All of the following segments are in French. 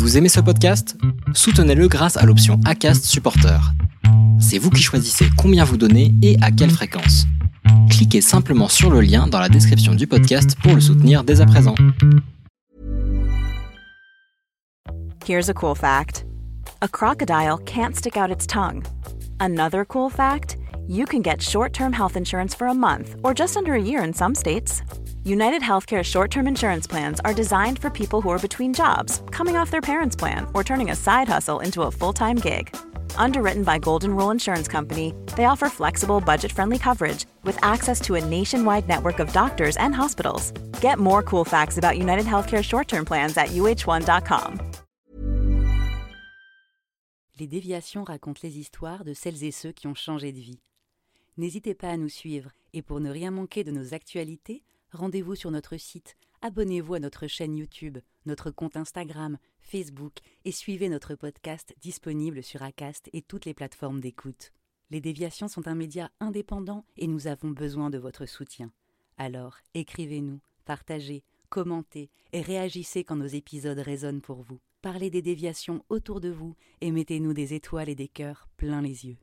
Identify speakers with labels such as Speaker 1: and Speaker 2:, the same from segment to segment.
Speaker 1: Vous aimez ce podcast? Soutenez-le grâce à l'option ACAST Supporter. C'est vous qui choisissez combien vous donnez et à quelle fréquence. Cliquez simplement sur le lien dans la description du podcast pour le soutenir dès à présent.
Speaker 2: Here's a cool fact a crocodile can't stick out its tongue. Another cool fact you can get short term health insurance for a month or just under a year in some states. United Healthcare short term insurance plans are designed for people who are between jobs, coming off their parents' plan, or turning a side hustle into a full time gig. Underwritten by Golden Rule Insurance Company, they offer flexible, budget friendly coverage with access to a nationwide network of doctors and hospitals. Get more cool facts about United Healthcare short term plans at uh1.com.
Speaker 3: Les déviations racontent les histoires de celles et ceux qui ont changé de vie. N'hésitez pas à nous suivre et pour ne rien manquer de nos actualités, rendez-vous sur notre site, abonnez-vous à notre chaîne YouTube, notre compte Instagram, Facebook et suivez notre podcast disponible sur Acast et toutes les plateformes d'écoute. Les déviations sont un média indépendant et nous avons besoin de votre soutien. Alors, écrivez-nous, partagez, commentez et réagissez quand nos épisodes résonnent pour vous. Parlez des déviations autour de vous et mettez-nous des étoiles et des cœurs plein les yeux.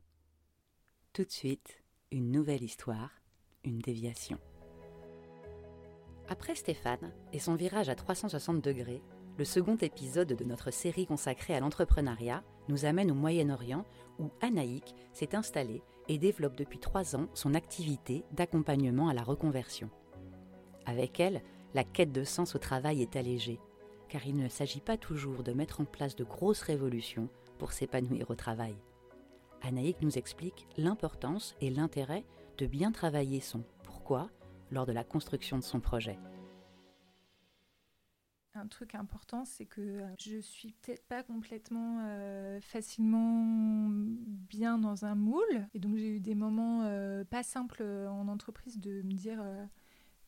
Speaker 3: Tout de suite, une nouvelle histoire, une déviation. Après Stéphane et son virage à 360 degrés, le second épisode de notre série consacrée à l'entrepreneuriat nous amène au Moyen-Orient où Anaïk s'est installée et développe depuis trois ans son activité d'accompagnement à la reconversion. Avec elle, la quête de sens au travail est allégée, car il ne s'agit pas toujours de mettre en place de grosses révolutions pour s'épanouir au travail. Anaïk nous explique l'importance et l'intérêt de bien travailler son pourquoi lors de la construction de son projet.
Speaker 4: Un truc important, c'est que euh, je suis peut-être pas complètement euh, facilement bien dans un moule. Et donc j'ai eu des moments euh, pas simples en entreprise de me dire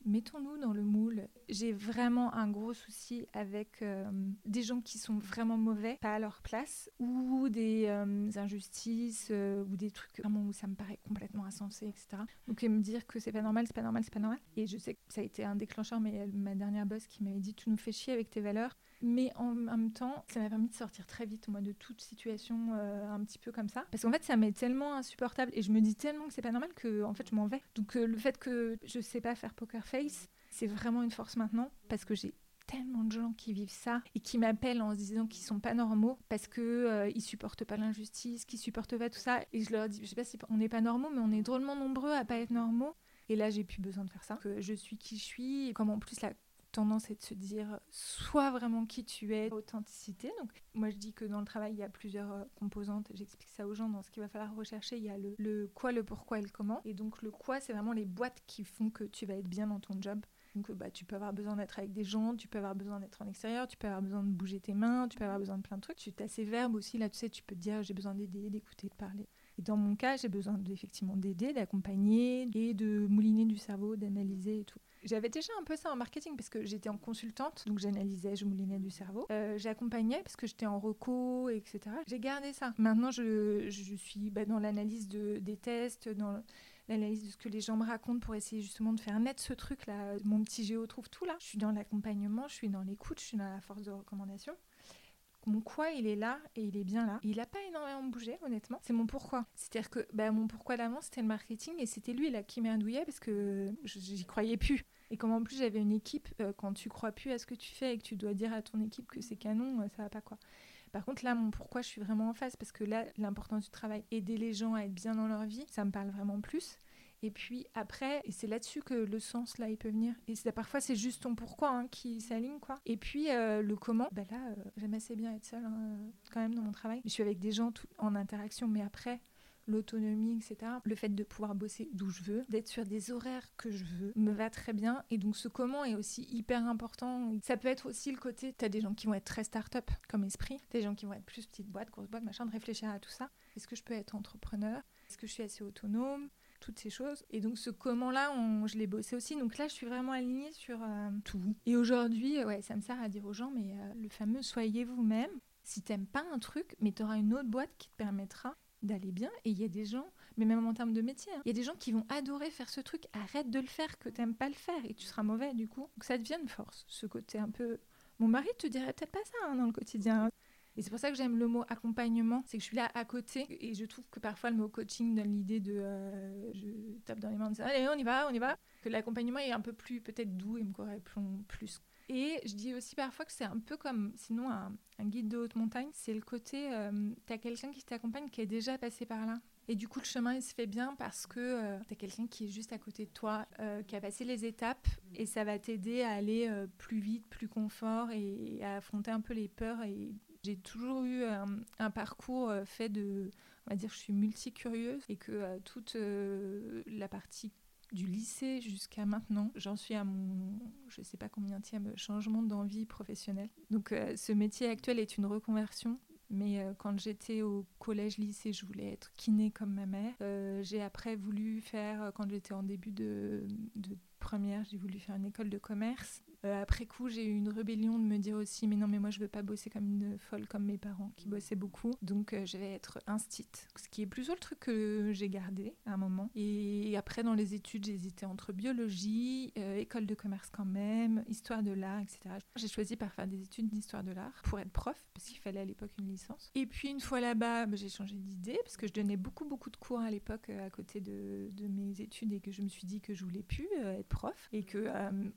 Speaker 4: mettons-nous dans le moule. J'ai vraiment un gros souci avec euh, des gens qui sont vraiment mauvais, pas à leur place, ou des euh, injustices, euh, ou des trucs vraiment où ça me paraît complètement insensé, etc. Donc me dire que c'est pas normal, c'est pas normal, c'est pas normal. Et je sais que ça a été un déclencheur, mais ma dernière boss qui m'avait dit tu nous fais chier avec tes valeurs. Mais en même temps, ça m'a permis de sortir très vite moi, de toute situation euh, un petit peu comme ça. Parce qu'en fait, ça m'est tellement insupportable et je me dis tellement que c'est pas normal que en fait, je m'en vais. Donc euh, le fait que je sais pas faire poker face, c'est vraiment une force maintenant parce que j'ai tellement de gens qui vivent ça et qui m'appellent en se disant qu'ils sont pas normaux parce que euh, ils supportent pas l'injustice, qu'ils supportent pas tout ça. Et je leur dis, je sais pas si on n'est pas normaux, mais on est drôlement nombreux à pas être normaux. Et là, j'ai plus besoin de faire ça. Que je suis qui je suis. Et comme en plus la tendance est de se dire sois vraiment qui tu es, authenticité. Donc moi je dis que dans le travail il y a plusieurs euh, composantes, j'explique ça aux gens dans ce qu'il va falloir rechercher, il y a le, quoi, le pourquoi et le comment. Et donc le quoi c'est vraiment les boîtes qui font que tu vas être bien dans ton job. Donc bah, tu peux avoir besoin d'être avec des gens, tu peux avoir besoin d'être en extérieur, tu peux avoir besoin de bouger tes mains, tu peux avoir besoin de plein de trucs. Tu as ces verbes aussi, là tu sais, tu peux te dire j'ai besoin d'aider, d'écouter, de parler. Et dans mon cas, j'ai besoin effectivement d'aider, d'accompagner et de mouliner du cerveau, d'analyser et tout. J'avais déjà un peu ça en marketing parce que j'étais en consultante, donc j'analysais, je moulinais du cerveau. Euh, j'accompagnais parce que j'étais en reco, etc. J'ai gardé ça. Maintenant, je, suis bah, dans l'analyse de, des tests, dans l'analyse de ce que les gens me racontent pour essayer justement de faire naître ce truc-là. Mon petit géo trouve tout là. Je suis dans l'accompagnement, je suis dans l'écoute, je suis dans la force de recommandation. Mon quoi, il est là et il est bien là. Il n'a pas énormément bougé, honnêtement. C'est mon pourquoi. C'est-à-dire que bah, mon pourquoi d'avant, c'était le marketing et c'était lui là qui m'indouillait parce que j'y croyais plus. Et comme en plus j'avais une équipe, euh, quand tu crois plus à ce que tu fais et que tu dois dire à ton équipe que c'est canon, euh, ça va pas quoi. Par contre, là, mon pourquoi je suis vraiment en face parce que là, l'importance du travail, aider les gens à être bien dans leur vie, ça me parle vraiment plus. Et puis après, et c'est là-dessus que le sens là il peut venir. Et parfois c'est juste ton pourquoi hein, qui s'aligne quoi. Et puis euh, le comment, bah là euh, j'aime assez bien être seule hein, quand même dans mon travail. Je suis avec des gens tout, en interaction, mais après l'autonomie, etc. Le fait de pouvoir bosser d'où je veux, d'être sur des horaires que je veux, me va très bien. Et donc ce comment est aussi hyper important. Ça peut être aussi le côté, tu as des gens qui vont être très start-up comme esprit, des gens qui vont être plus petite boîte, grosse boîte, machin, de réfléchir à tout ça. Est-ce que je peux être entrepreneur? Est-ce que je suis assez autonome? Toutes ces choses. Et donc ce comment-là, je l'ai bossé aussi. Donc là, je suis vraiment alignée sur euh, tout. Et aujourd'hui, ouais, ça me sert à dire aux gens, mais euh, le fameux soyez vous-même. Si t'aimes pas un truc, mais tu auras une autre boîte qui te permettra d'aller bien. Et il y a des gens, mais même en termes de métier, hein, il y a des gens qui vont adorer faire ce truc. Arrête de le faire, que t'aimes pas le faire, et tu seras mauvais du coup. Donc ça devient une force, ce côté un peu. Mon mari te dirait peut-être pas ça hein, dans le quotidien. Et c'est pour ça que j'aime le mot accompagnement, c'est que je suis là à côté et je trouve que parfois le mot coaching donne l'idée de euh, je tape dans les mains disant allez on y va, on y va, que l'accompagnement est un peu plus peut-être doux et me correspond plus. Et je dis aussi parfois que c'est un peu comme sinon un, guide de haute montagne, c'est le côté euh, tu as quelqu'un qui t'accompagne qui est déjà passé par là. Et du coup, le chemin, il se fait bien parce que euh, tu as quelqu'un qui est juste à côté de toi, qui a passé les étapes, et ça va t'aider à aller plus vite, plus confort, et, à affronter un peu les peurs j'ai toujours eu un, parcours euh, fait de, on va dire, je suis multicurieuse et que euh, toute euh, la partie du lycée jusqu'à maintenant, j'en suis à mon, je sais pas combien tième changement d'envie professionnelle. Donc ce métier actuel est une reconversion. Mais quand j'étais au collège-lycée, je voulais être kiné comme ma mère. j'ai après voulu faire, quand j'étais en début de première, j'ai voulu faire une école de commerce. Euh, après coup, j'ai eu une rébellion de me dire aussi, mais non, mais moi, je veux pas bosser comme une folle comme mes parents qui bossaient beaucoup. Donc, euh, je vais être instite. Ce qui est plutôt le truc que j'ai gardé à un moment. Et après, dans les études, j'hésitais entre biologie, euh, école de commerce quand même, histoire de l'art, etc. J'ai choisi par faire des études d'histoire de l'art pour être prof, parce qu'il fallait à l'époque une licence. Et puis, une fois là-bas, bah, j'ai changé d'idée, parce que je donnais beaucoup, beaucoup de cours à l'époque à côté de, de, mes études et que je me suis dit que je voulais plus être prof et que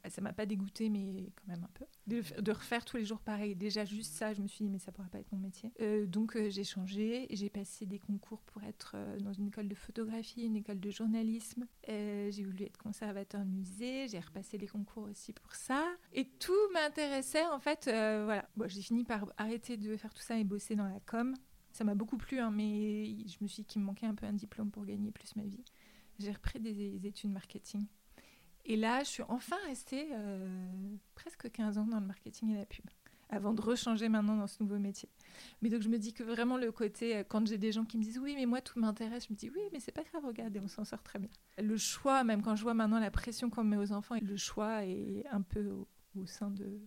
Speaker 4: ça m'a pas dégoûté mais quand même un peu. De, refaire tous les jours pareil. Déjà, juste ça, je me suis dit, mais ça pourrait pas être mon métier. Euh, donc, euh, j'ai changé. J'ai passé des concours pour être euh, dans une école de photographie, une école de journalisme. j'ai voulu être conservateur musée. J'ai repassé les concours aussi pour ça. Et tout m'intéressait, en fait. voilà. Bon, j'ai fini par arrêter de faire tout ça et bosser dans la com. Ça m'a beaucoup plu, hein, mais je me suis dit qu'il me manquait un peu un diplôme pour gagner plus ma vie. J'ai repris des études marketing. Et là, je suis enfin restée euh, presque 15 ans dans le marketing et la pub, avant de rechanger maintenant dans ce nouveau métier. Mais donc, je me dis que vraiment, le côté, euh, quand j'ai des gens qui me disent oui, mais moi, tout m'intéresse, je me dis oui, mais c'est pas grave, regardez, on s'en sort très bien. Le choix, même quand je vois maintenant la pression qu'on met aux enfants, le choix est un peu au, sein de,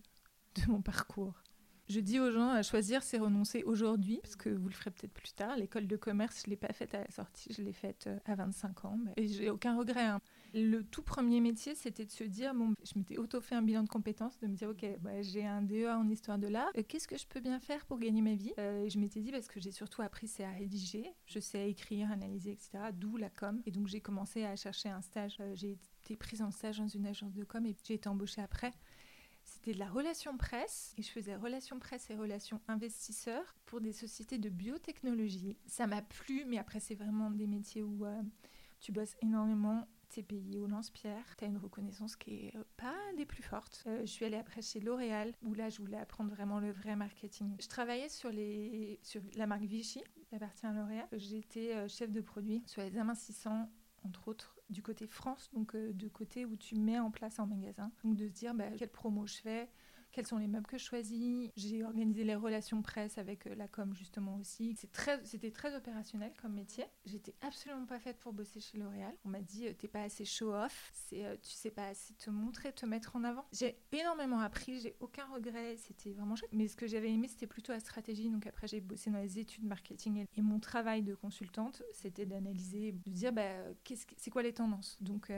Speaker 4: mon parcours. Je dis aux gens, choisir, c'est renoncer aujourd'hui, parce que vous le ferez peut-être plus tard. L'école de commerce, je ne l'ai pas faite à la sortie, je l'ai faite euh, à 25 ans. Et j'ai aucun regret. Hein. Le tout premier métier, c'était de se dire, je m'étais auto-fait un bilan de compétences, de me dire, ok, bah, j'ai un DEA en histoire de l'art, euh, qu'est-ce que je peux bien faire pour gagner ma vie? Euh, Je m'étais dit, parce que j'ai surtout appris, c'est à rédiger, je sais écrire, analyser, etc., d'où la com. Et donc j'ai commencé à chercher un stage, euh, j'ai été prise en stage dans une agence de com et j'ai été embauchée après. C'était de la relation presse et je faisais relation presse et relations investisseurs pour des sociétés de biotechnologie. Ça m'a plu, mais après c'est vraiment des métiers où tu bosses énormément t'es payé au lance-pierre, t'as une reconnaissance qui est euh, pas des plus fortes. Euh, je suis allée après chez L'Oréal, où là, je voulais apprendre vraiment le vrai marketing. Je travaillais sur, les, sur la marque Vichy, qui appartient à L'Oréal. J'étais euh, chef de produit sur les amincissants, entre autres du côté France, donc du côté où tu mets en place un magasin. Donc de se dire bah, quelle promo je fais, quels sont les meubles que je choisis. J'ai organisé les relations presse avec euh, la com justement aussi. C'était très, opérationnel comme métier. J'étais absolument pas faite pour bosser chez L'Oréal. On m'a dit, euh, t'es pas assez show-off, euh, tu sais pas assez te montrer, te mettre en avant. J'ai énormément appris, j'ai aucun regret, c'était vraiment chouette. Mais ce que j'avais aimé, c'était plutôt la stratégie. Donc après, j'ai bossé dans les études marketing et, mon travail de consultante, c'était d'analyser, de dire, bah, c'est quoi les tendances? Donc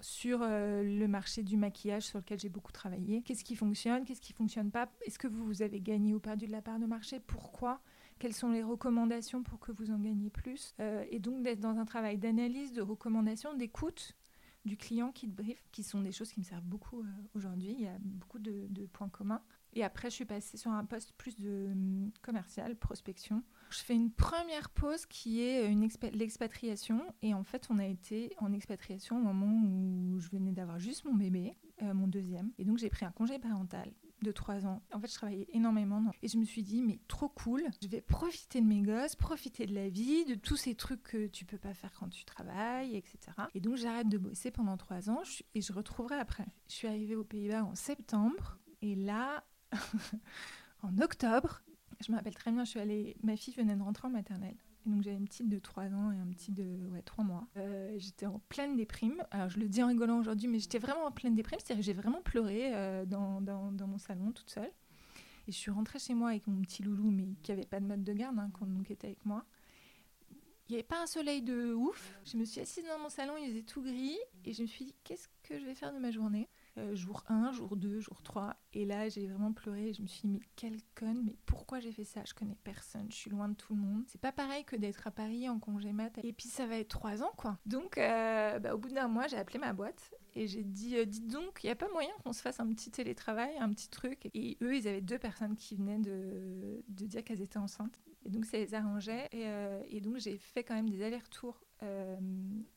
Speaker 4: sur le marché du maquillage sur lequel j'ai beaucoup travaillé, qu'est-ce qui fonctionne, qu'est-ce qui fonctionne pas? Est-ce que vous avez gagné ou perdu de la part de marché? Pourquoi? Quelles sont les recommandations pour que vous en gagniez plus? Euh, Et donc d'être dans un travail d'analyse, de recommandation, d'écoute du client qui te brief, qui sont des choses qui me servent beaucoup euh, aujourd'hui. Il y a beaucoup de, points communs. Et après, je suis passée sur un poste plus de hum, commercial, prospection. Je fais une première pause qui est une l'expatriation. Et en fait, on a été en expatriation au moment où je venais d'avoir juste mon bébé, euh, mon deuxième. Et donc, j'ai pris un congé parental de 3 ans. En fait, je travaillais énormément. Et je me suis dit, mais trop cool, je vais profiter de mes gosses, profiter de la vie, de tous ces trucs que tu peux pas faire quand tu travailles, etc. Et donc, j'arrête de bosser pendant 3 ans et je retrouverai après. Je suis arrivée aux Pays-Bas en septembre. Et là, en octobre, je me rappelle très bien, je suis allée, ma fille venait de rentrer en maternelle donc j'avais une petite de 3 ans et un petit de ouais, 3 mois. Euh, j'étais en pleine déprime. Alors je le dis en rigolant aujourd'hui, mais j'étais vraiment en pleine déprime. C'est-à-dire que j'ai vraiment pleuré euh, dans, mon salon toute seule. Et je suis rentrée chez moi avec mon petit loulou, mais qui avait pas de mode de garde, hein, quand, donc était avec moi. Il n'y avait pas un soleil de ouf. Je me suis assise dans mon salon, il faisait tout gris. Et je me suis dit, qu'est-ce que je vais faire de ma journée? Euh, jour 1, jour 2, jour 3. Et là, j'ai vraiment pleuré. Je me suis dit, mais quelle conne, mais pourquoi j'ai fait ça? Je connais personne, je suis loin de tout le monde. C'est pas pareil que d'être à Paris en congé mat. Et puis, ça va être 3 ans, quoi. Donc, euh, bah, au bout d'un mois, j'ai appelé ma boîte et j'ai dit, euh, dites donc, il n'y a pas moyen qu'on se fasse un petit télétravail, un petit truc? Et eux, ils avaient deux personnes qui venaient de, de dire qu'elles étaient enceintes. Et donc, ça les arrangeait. Et, et donc, j'ai fait quand même des allers-retours euh,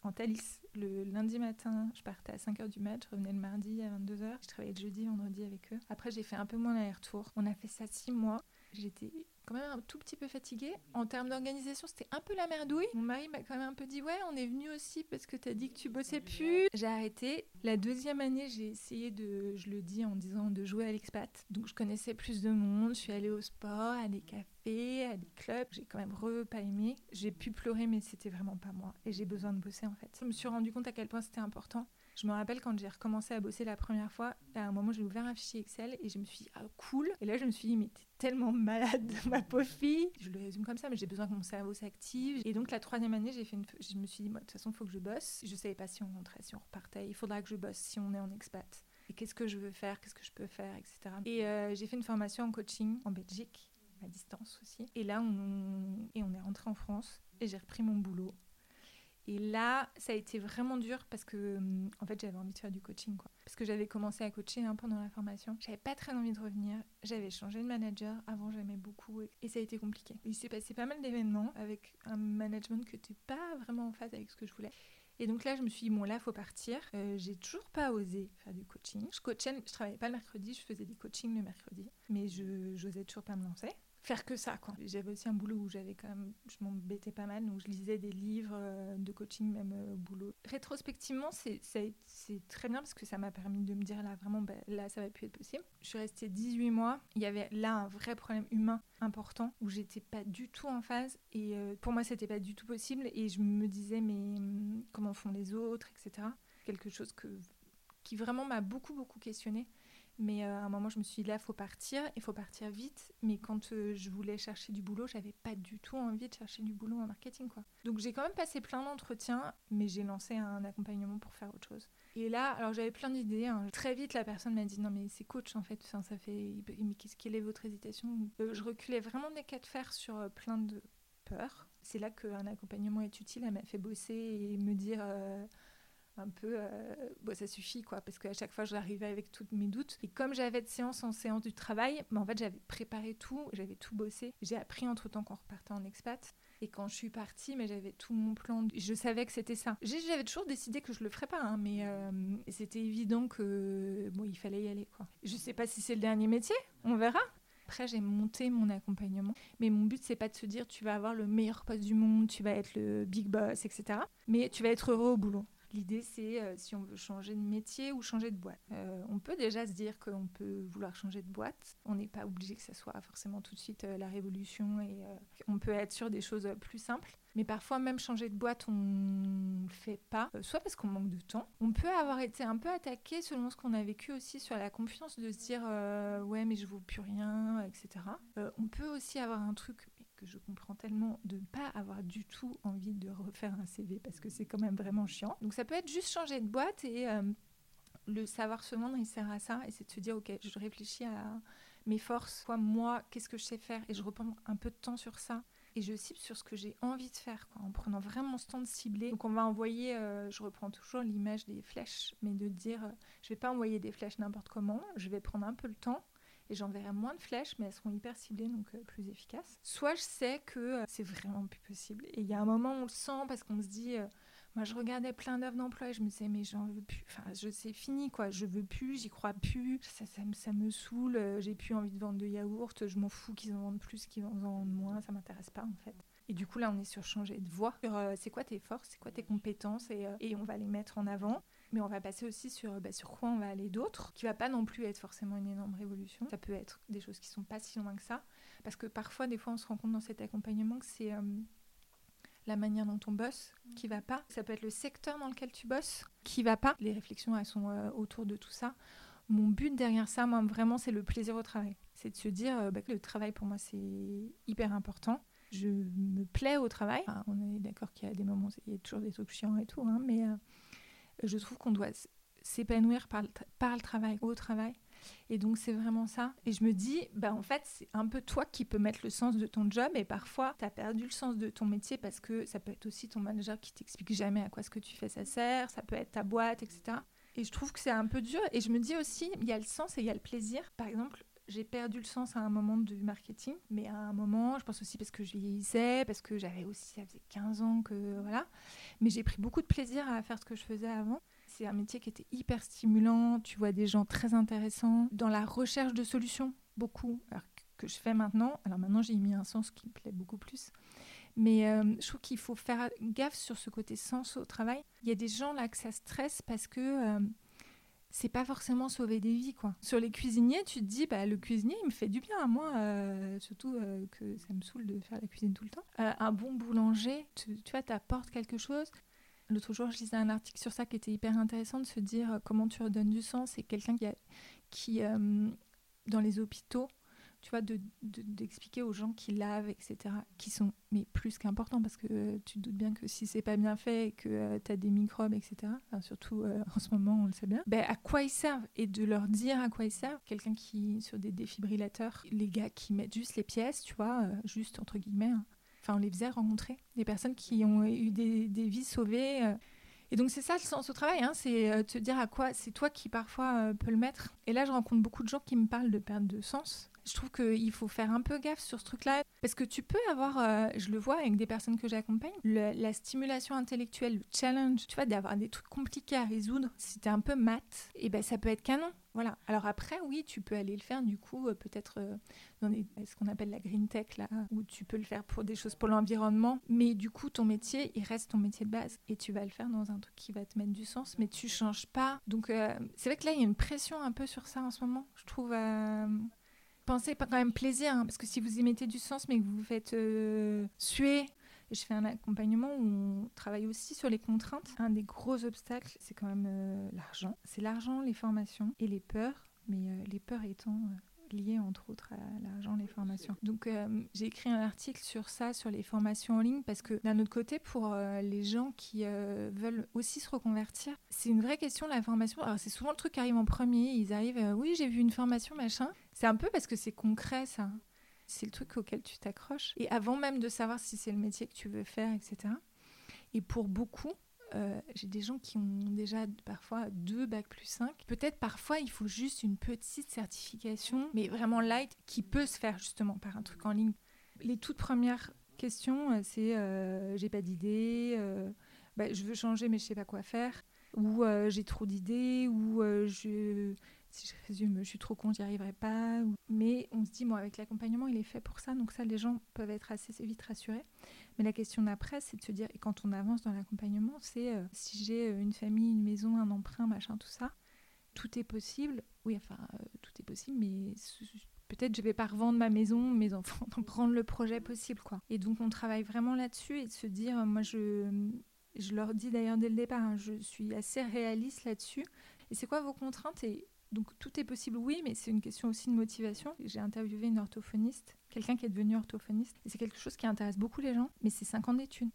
Speaker 4: en Thalys. Le lundi matin, je partais à 5h du mat, je revenais le mardi à 22h. Je travaillais le jeudi, vendredi avec eux. Après, j'ai fait un peu moins d'aller-retour. On a fait ça six mois. J'étais quand même un tout petit peu fatiguée. En termes d'organisation, c'était un peu la merdouille. Mon mari m'a quand même un peu dit Ouais, on est venu aussi parce que t'as dit que tu bossais plus. J'ai arrêté. La deuxième année, j'ai essayé de, je le dis en disant, de jouer à l'expat. Donc je connaissais plus de monde. Je suis allée au sport, à des cafés, à des clubs. J'ai quand même re pas aimé. J'ai pu pleurer, mais c'était vraiment pas moi. Et j'ai besoin de bosser en fait. Je me suis rendu compte à quel point c'était important. Je me rappelle quand j'ai recommencé à bosser la première fois, à un moment j'ai ouvert un fichier Excel et je me suis dit ah cool. Et là je me suis dit mais t'es tellement malade ma pauvre fille. Je le résume comme ça mais j'ai besoin que mon cerveau s'active. Et donc la troisième année j'ai fait une... je me suis dit moi de toute façon il faut que je bosse. Je savais pas si on rentrait, si on repartait. Il faudra que je bosse si on est en expat. Et qu'est-ce que je veux faire, qu'est-ce que je peux faire, etc. Et euh, j'ai fait une formation en coaching en Belgique à distance aussi. Et là, on, on est rentré en France et j'ai repris mon boulot. Et là, ça a été vraiment dur parce que, hum, en fait, j'avais envie de faire du coaching, quoi. Parce que j'avais commencé à coacher hein, pendant la formation. J'avais pas très envie de revenir. J'avais changé de manager. Avant, j'aimais beaucoup et ça a été compliqué. Il s'est passé pas mal d'événements avec un management que n'était pas vraiment en phase avec ce que je voulais. Et donc là, je me suis dit, bon, là, faut partir. Euh, j'ai toujours pas osé faire du coaching. Je coachais, je travaillais pas le mercredi, je faisais des coachings le mercredi. Mais je n'osais toujours pas me lancer faire que ça quoi. J'avais aussi un boulot où j'avais quand même je m'embêtais pas mal donc je lisais des livres euh, de coaching même euh, au boulot. Rétrospectivement, c'est très bien parce que ça m'a permis de me dire là vraiment ben, là ça va plus être possible. Je suis restée 18 mois, il y avait là un vrai problème humain important où j'étais pas du tout en phase et euh, pour moi c'était pas du tout possible et je me disais mais hum, comment font les autres etc. Quelque chose que qui vraiment m'a beaucoup beaucoup questionné mais euh, à un moment, je me suis dit, là, il faut partir, il faut partir vite. Mais quand euh, je voulais chercher du boulot, j'avais pas du tout envie de chercher du boulot en marketing. Quoi. Donc j'ai quand même passé plein d'entretiens, mais j'ai lancé un accompagnement pour faire autre chose. Et là, alors j'avais plein d'idées. Hein. Très vite, la personne m'a dit, non, mais c'est coach en fait. Ça fait... Mais qu'est-ce quelle est votre hésitation? Euh, Je reculais vraiment des cas de fer sur plein de peurs. C'est là qu'un accompagnement est utile. Elle m'a fait bosser et me dire un peu, euh, ça suffit, quoi, parce qu'à chaque fois, j'arrivais avec tous mes doutes. Et comme j'avais de séance en séance du travail, mais en fait, j'avais préparé tout, j'avais tout bossé. J'ai appris entre-temps qu'on repartait en expat. Et quand je suis partie, mais j'avais tout mon plan. Je savais que c'était ça. J'avais toujours décidé que je le ferais pas, hein, mais euh, c'était évident que bon, il fallait y aller. Quoi. Je sais pas si c'est le dernier métier, on verra. Après, j'ai monté mon accompagnement. Mais mon but, c'est pas de se dire tu vas avoir le meilleur poste du monde, tu vas être le big boss, etc. Mais tu vas être heureux au boulot. L'idée, c'est euh, si on veut changer de métier ou changer de boîte. Euh, on peut déjà se dire qu'on peut vouloir changer de boîte. On n'est pas obligé que ce soit forcément tout de suite euh, la révolution et on peut être sur des choses plus simples. Mais parfois, même changer de boîte, on ne le fait pas, soit parce qu'on manque de temps. On peut avoir été un peu attaqué selon ce qu'on a vécu aussi sur la confiance de se dire ouais, mais je vaux plus rien, etc. on peut aussi avoir un truc que je comprends tellement de ne pas avoir du tout envie de refaire un CV parce que c'est quand même vraiment chiant. Donc ça peut être juste changer de boîte et euh, le savoir se vendre, il sert à ça et c'est de se dire ok, je réfléchis à mes forces, quoi, moi, qu'est-ce que je sais faire et je reprends un peu de temps sur ça et je cible sur ce que j'ai envie de faire, en prenant vraiment ce temps de cibler. Donc on va envoyer, euh, je reprends toujours l'image des flèches, mais de dire, euh, je vais pas envoyer des flèches n'importe comment, je vais prendre un peu le temps et j'enverrai moins de flèches, mais elles seront hyper ciblées, donc euh, plus efficaces. Soit je sais que euh, c'est vraiment plus possible. Et il y a un moment, on le sent parce qu'on se dit. Euh, moi, je regardais plein d'offres d'emploi et je me disais, mais j'en veux plus. Enfin, je sais, fini, quoi. Je veux plus, j'y crois plus. Ça, ça, ça me saoule. J'ai plus envie de vendre de yaourt. Je m'en fous qu'ils en vendent plus, qu'ils en vendent moins. Ça m'intéresse pas, en fait. Et du coup, là, on est sur changer de voie. c'est quoi tes forces, c'est quoi tes compétences et, et, on va les mettre en avant. Mais on va passer aussi sur, bah, sur quoi on va aller d'autre, qui va pas non plus être forcément une énorme révolution. Ça peut être des choses qui sont pas si loin que ça. Parce que parfois, des fois, on se rend compte dans cet accompagnement que c'est euh, la manière dont on bosse qui va pas. Ça peut être le secteur dans lequel tu bosses qui va pas. Les réflexions, elles sont euh, autour de tout ça. Mon but derrière ça, moi, vraiment, c'est le plaisir au travail. C'est de se dire euh, bah, que le travail, pour moi, c'est hyper important. Je me plais au travail. on est d'accord qu'il y a des moments, il y a toujours des trucs chiants et tout, hein, mais je trouve qu'on doit s'épanouir par, par le travail, au travail. Et donc, c'est vraiment ça. Et je me dis, bah, en fait, c'est un peu toi qui peux mettre le sens de ton job. Et parfois, tu as perdu le sens de ton métier parce que ça peut être aussi ton manager qui t'explique jamais à quoi ce que tu fais ça sert. Ça peut être ta boîte, etc. Et je trouve que c'est un peu dur. Et je me dis aussi, il y a le sens et il y a le plaisir. Par exemple, j'ai perdu le sens à un moment du marketing, mais à un moment, je pense aussi parce que je vieillissais, parce que j'avais aussi, ça faisait 15 ans que voilà. Mais j'ai pris beaucoup de plaisir à faire ce que je faisais avant. C'est un métier qui était hyper stimulant. Tu vois des gens très intéressants dans la recherche de solutions, beaucoup. Alors, que je fais maintenant. Alors maintenant, j'ai mis un sens qui me plaît beaucoup plus. Mais euh, je trouve qu'il faut faire gaffe sur ce côté sens au travail. Il y a des gens là que ça stresse parce que euh, c'est pas forcément sauver des vies quoi. Sur les cuisiniers, tu te dis bah le cuisinier il me fait du bien à moi, euh, surtout que ça me saoule de faire la cuisine tout le temps. un bon boulanger, tu, tu vois, t'apportes quelque chose. L'autre jour, je lisais un article sur ça qui était hyper intéressant de se dire euh, comment tu redonnes du sens. C'est quelqu'un qui, qui euh, dans les hôpitaux, tu vois, d'expliquer de, aux gens qui lavent, etc., qui sont mais plus qu'importants parce que euh, tu te doutes bien que si c'est pas bien fait que tu as des microbes, etc., surtout en ce moment, on le sait bien, ben, à quoi ils servent? Et de leur dire à quoi ils servent? Quelqu'un qui, sur des défibrillateurs, les gars qui mettent juste les pièces, tu vois, juste entre guillemets, hein, on les faisait rencontrer, des personnes qui ont eu des, vies sauvées. Euh. Et donc c'est ça le sens au travail, hein, c'est euh, te dire à quoi, c'est toi qui parfois euh, peux le mettre. Et là je rencontre beaucoup de gens qui me parlent de perte de sens. Je trouve qu'il faut faire un peu gaffe sur ce truc-là, parce que tu peux avoir, je le vois avec des personnes que j'accompagne, la stimulation intellectuelle, le challenge, tu vois, d'avoir des trucs compliqués à résoudre. Si t'es un peu mat, et eh ben ça peut être canon. Voilà. Alors après, oui, tu peux aller le faire du coup, euh, peut-être euh, dans ce qu'on appelle la green tech, là, où tu peux le faire pour des choses pour l'environnement. Mais du coup, ton métier, il reste ton métier de base. Et tu vas le faire dans un truc qui va te mettre du sens, mais tu changes pas. Donc, euh, c'est vrai que là, il y a une pression un peu sur ça en ce moment. Je trouve. Pensez quand même plaisir, hein, parce que si vous y mettez du sens, mais que vous vous faites suer je fais un accompagnement où on travaille aussi sur les contraintes. Un des gros obstacles, c'est quand même euh, l'argent. C'est l'argent, les formations et les peurs, mais euh, les peurs étant euh, liées entre autres à l'argent, les formations. Donc j'ai écrit un article sur ça, sur les formations en ligne, parce que d'un autre côté, pour les gens qui veulent aussi se reconvertir, c'est une vraie question la formation. Alors c'est souvent le truc qui arrive en premier. Ils arrivent, oui j'ai vu une formation machin. C'est un peu parce que c'est concret ça. C'est le truc auquel tu t'accroches. Et avant même de savoir si c'est le métier que tu veux faire, etc. Et pour beaucoup, euh, j'ai des gens qui ont déjà parfois deux bacs plus 5. Peut-être parfois il faut juste une petite certification, mais vraiment light, qui peut se faire justement par un truc en ligne. Les toutes premières questions, euh, c'est euh, j'ai pas d'idée, bah, je veux changer mais je sais pas quoi faire, ou j'ai trop d'idées, ou si je résume, je suis trop con, j'y arriverai pas. Mais on se dit, bon, avec l'accompagnement, il est fait pour ça, donc ça, les gens peuvent être assez vite rassurés. Mais la question d'après, c'est de se dire, et quand on avance dans l'accompagnement, c'est euh, si j'ai euh, une famille, une maison, un emprunt, machin, tout ça, tout est possible. Oui, enfin, euh, tout est possible, mais peut-être je vais pas revendre ma maison, mes enfants, donc rendre le projet possible, quoi. Et donc on travaille vraiment là-dessus et de se dire, moi je, je leur dis d'ailleurs dès le départ, hein, je suis assez réaliste là-dessus. Et c'est quoi vos contraintes donc tout est possible, oui, mais c'est une question aussi de motivation. J'ai interviewé une orthophoniste, quelqu'un qui est devenu orthophoniste, et c'est quelque chose qui intéresse beaucoup les gens, mais c'est 5 ans d'études.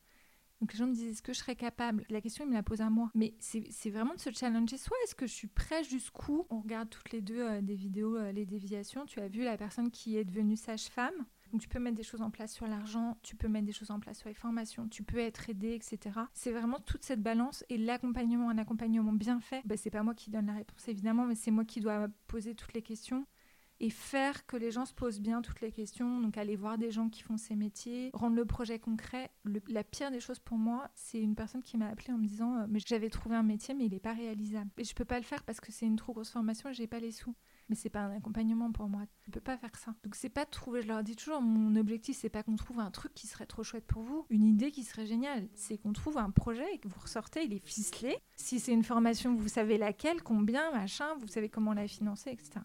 Speaker 4: Donc les gens me disent est-ce que je serais capable? La question, il me la pose à moi. Mais c'est vraiment de se challenger. Soit est-ce que je suis prêt jusqu'où? On regarde toutes les deux euh, des vidéos, euh, les déviations. Tu as vu la personne qui est devenue sage-femme? Donc tu peux mettre des choses en place sur l'argent, tu peux mettre des choses en place sur les formations, tu peux être aidé, etc. C'est vraiment toute cette balance et l'accompagnement, un accompagnement bien fait, ben, c'est pas moi qui donne la réponse évidemment, mais c'est moi qui dois poser toutes les questions et faire que les gens se posent bien toutes les questions. Donc aller voir des gens qui font ces métiers, rendre le projet concret. la pire des choses pour moi, c'est une personne qui m'a appelé en me disant euh, mais j'avais trouvé un métier mais il n'est pas réalisable. Et je peux pas le faire parce que c'est une trop grosse formation et j'ai pas les sous mais c'est pas un accompagnement pour moi. Je peux pas faire ça. Donc c'est pas de trouver, je leur dis toujours, mon objectif c'est pas qu'on trouve un truc qui serait trop chouette pour vous, une idée qui serait géniale. C'est qu'on trouve un projet et que vous ressortez, il est ficelé. Si c'est une formation, vous savez laquelle, combien, machin, vous savez comment la financer, etc.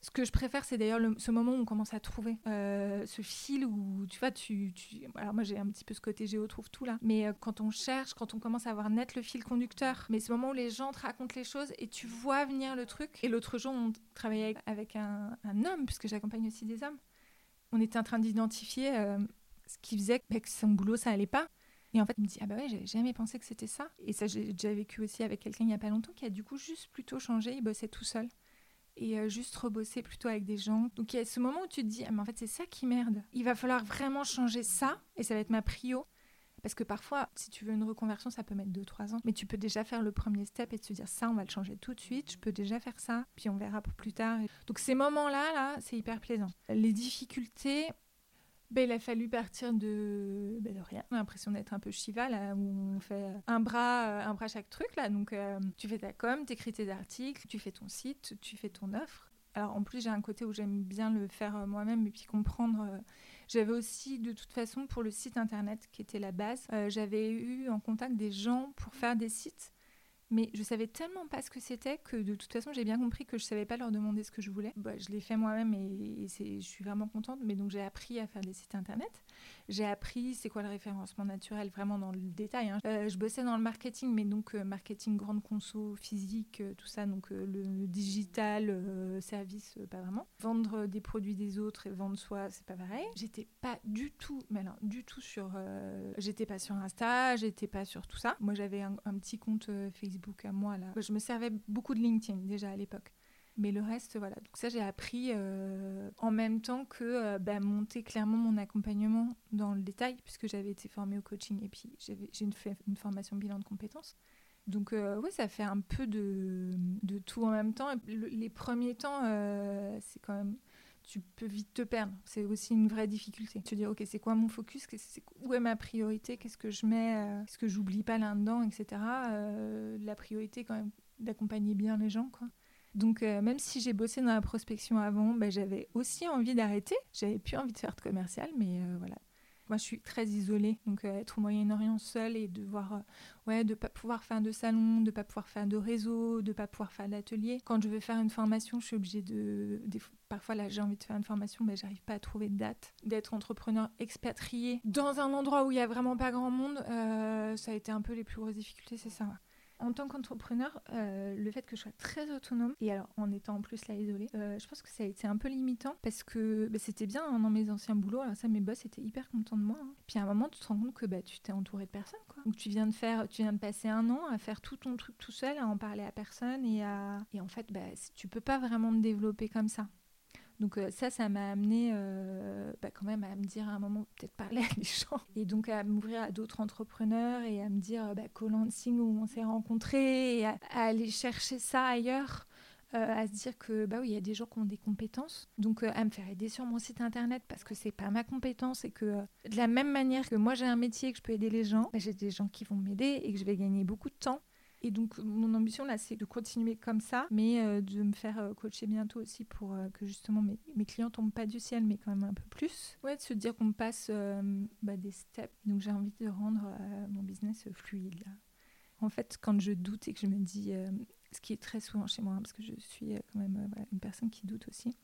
Speaker 4: Ce que je préfère, c'est d'ailleurs ce moment où on commence à trouver euh, ce fil où, tu vois, tu, Alors moi, j'ai un petit peu ce côté géo trouve tout là. Mais euh, quand on cherche, quand on commence à avoir net le fil conducteur, mais ce moment où les gens te racontent les choses et tu vois venir le truc. Et l'autre jour, on travaillait avec un, homme, puisque j'accompagne aussi des hommes. On était en train d'identifier euh, ce qui faisait bah, que son boulot, ça allait pas. Et en fait, il me dit Ah bah ouais, j'avais jamais pensé que c'était ça. Et ça, j'ai déjà vécu aussi avec quelqu'un il y a pas longtemps qui a du coup juste plutôt changé. Il bossait tout seul. Et euh, juste rebosser plutôt avec des gens. Donc il y a ce moment où tu te dis Ah, mais en fait, c'est ça qui merde. Il va falloir vraiment changer ça. Et ça va être ma prio. Parce que parfois, si tu veux une reconversion, ça peut mettre 2-3 ans. Mais tu peux déjà faire le premier step et te dire ça, on va le changer tout de suite. Je peux déjà faire ça. Puis on verra pour plus tard. Donc ces moments-là, là, c'est hyper plaisant. Les difficultés, ben, il a fallu partir de, ben, de rien. L'impression d'être un peu Shiva, où on fait un bras, un bras chaque truc. Là. Donc, euh, tu fais ta com, tu écris tes articles, tu fais ton site, tu fais ton offre. Alors, en plus, j'ai un côté où j'aime bien le faire euh, moi-même et puis comprendre. Euh, j'avais aussi, de toute façon, pour le site internet qui était la base, j'avais eu en contact des gens pour faire des sites mais je savais tellement pas ce que c'était que de toute façon j'ai bien compris que je savais pas leur demander ce que je voulais. Bah, je l'ai fait moi-même et, je suis vraiment contente. Mais donc j'ai appris à faire des sites internet. J'ai appris c'est quoi le référencement naturel vraiment dans le détail. Hein. Euh, je bossais dans le marketing, mais donc euh, marketing grande conso, physique, euh, tout ça. Donc le digital, service, pas vraiment. Vendre des produits des autres et vendre soi, c'est pas pareil. J'étais pas du tout, mais alors du tout sur. j'étais pas sur Insta, j'étais pas sur tout ça. Moi j'avais un, un petit compte Facebook à moi là. Je me servais beaucoup de LinkedIn déjà à l'époque. Mais le reste, voilà. Donc ça, j'ai appris euh, en même temps que euh, bah, monter clairement mon accompagnement dans le détail, puisque j'avais été formée au coaching et puis j'ai une, une, formation bilan de compétences. Donc euh, oui, ça fait un peu de, de, tout en même temps. les premiers temps, c'est quand même tu peux vite te perdre. C'est aussi une vraie difficulté. Te dis, ok, c'est quoi mon focus? Où est ma priorité? Qu'est-ce que je mets euh, Est-ce que j'oublie pas là-dedans, etc. Euh, la priorité, quand même, d'accompagner bien les gens, quoi. Donc, euh, même si j'ai bossé dans la prospection avant, ben, j'avais aussi envie d'arrêter. J'avais plus envie de faire de commercial, mais voilà, moi, je suis très isolée, donc euh, être au Moyen-Orient seule et de voir, euh, ouais, de pas pouvoir faire de salon, de pas pouvoir faire de réseau, de pas pouvoir faire d'atelier. Quand je veux faire une formation, je suis obligée de, parfois là, j'ai envie de faire une formation, mais j'arrive pas à trouver de date. D'être entrepreneur expatrié dans un endroit où il y a vraiment pas grand monde, euh, ça a été un peu les plus grosses difficultés, c'est ça en tant qu'entrepreneur, euh, le fait que je sois très autonome, et alors en étant en plus là isolée, euh, je pense que ça a été un peu limitant parce que bah, c'était bien hein, dans mes anciens boulots. Alors ça, mes boss étaient hyper contents de moi. Hein. Puis à un moment, tu te rends compte que bah, tu t'es entouré de personnes. Quoi. Tu viens de faire, tu viens de passer un an à faire tout ton truc tout seul, à en parler à personne et à et en fait, bah, tu peux pas vraiment te développer comme ça. Donc euh, ça, ça m'a amené euh, bah, quand même à me dire à un moment, peut-être parler à des gens, et donc à m'ouvrir à d'autres entrepreneurs et à me dire, bah, Lansing où on s'est rencontrés, et à, aller chercher ça ailleurs. Euh, à se dire que bah oui il y a des gens qui ont des compétences donc à me faire aider sur mon site internet parce que c'est pas ma compétence et que de la même manière que moi j'ai un métier et que je peux aider les gens bah, j'ai des gens qui vont m'aider et que je vais gagner beaucoup de temps et donc, mon ambition, là, c'est de continuer comme ça, mais euh, de me faire euh, coacher bientôt aussi pour euh, que justement mes, mes, clients tombent pas du ciel, mais quand même un peu plus. Ouais, de se dire qu'on passe bah, des steps. Donc, j'ai envie de rendre mon business fluide. En fait, quand je doute et que je me dis, ce qui est très souvent chez moi, hein, parce que je suis quand même une personne qui doute aussi,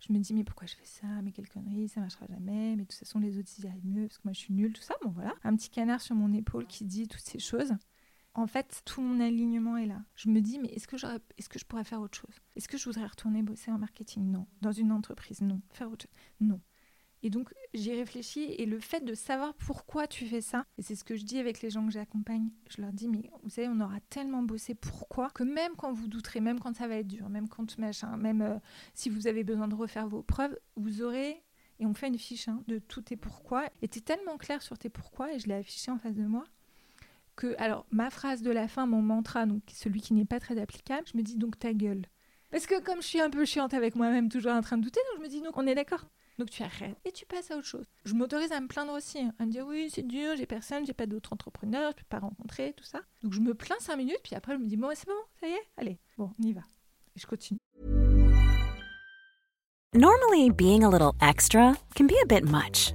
Speaker 4: je me dis, mais pourquoi je fais ça Mais quelle connerie, ça marchera jamais. Mais de toute façon, les autres, ils y arrivent mieux, parce que moi, je suis nulle, tout ça. Bon, voilà. Un petit canard sur mon épaule qui dit toutes ces choses en fait, tout mon alignement est là. Je me dis, mais est-ce que, je pourrais faire autre chose? Est-ce que je voudrais retourner bosser en marketing? Non. Dans une entreprise? Non. Faire autre chose? Non. Et donc, j'y réfléchis et le fait de savoir pourquoi tu fais ça, et c'est ce que je dis avec les gens que j'accompagne, je leur dis, mais vous savez, on aura tellement bossé pourquoi que même quand vous douterez, même quand ça va être dur, même quand machin, même euh, si vous avez besoin de refaire vos preuves, vous aurez, et on fait une fiche hein, de tout tes pourquoi, et tu tellement clair sur tes pourquoi, et je l'ai affiché en face de moi, alors, ma phrase de la fin, mon mantra, donc celui qui n'est pas très applicable, je me dis donc ta gueule. Parce que comme je suis un peu chiante avec moi-même, toujours en train de douter, donc je me dis donc on est d'accord. Donc tu arrêtes et tu passes à autre chose. Je m'autorise à me plaindre aussi, hein, à me dire oui c'est dur, j'ai personne, j'ai pas d'autres entrepreneurs, je peux pas rencontrer, tout ça. Donc je me plains cinq minutes, puis après je me dis bon c'est bon, ça y est, allez, bon on y va. Et je continue.
Speaker 5: Normally being a little extra can be a bit much,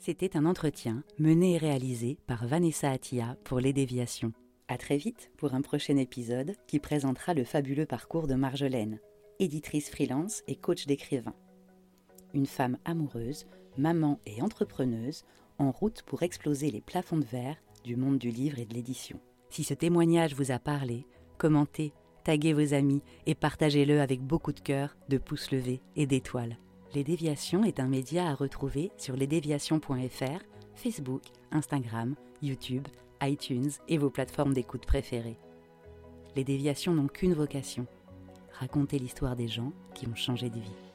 Speaker 3: C'était un entretien mené et réalisé par Vanessa Attia pour Les Déviations. À très vite pour un prochain épisode qui présentera le fabuleux parcours de Marjolaine, éditrice freelance et coach d'écrivain. Une femme amoureuse, maman et entrepreneuse en route pour exploser les plafonds de verre du monde du livre et de l'édition. Si ce témoignage vous a parlé, commentez, taguez vos amis et partagez-le avec beaucoup de cœur, de pouces levés et d'étoiles. Les Déviations est un média à retrouver sur lesdéviations.fr, Facebook, Instagram, YouTube, iTunes et vos plateformes d'écoute préférées. Les Déviations n'ont qu'une vocation raconter l'histoire des gens qui ont changé de vie.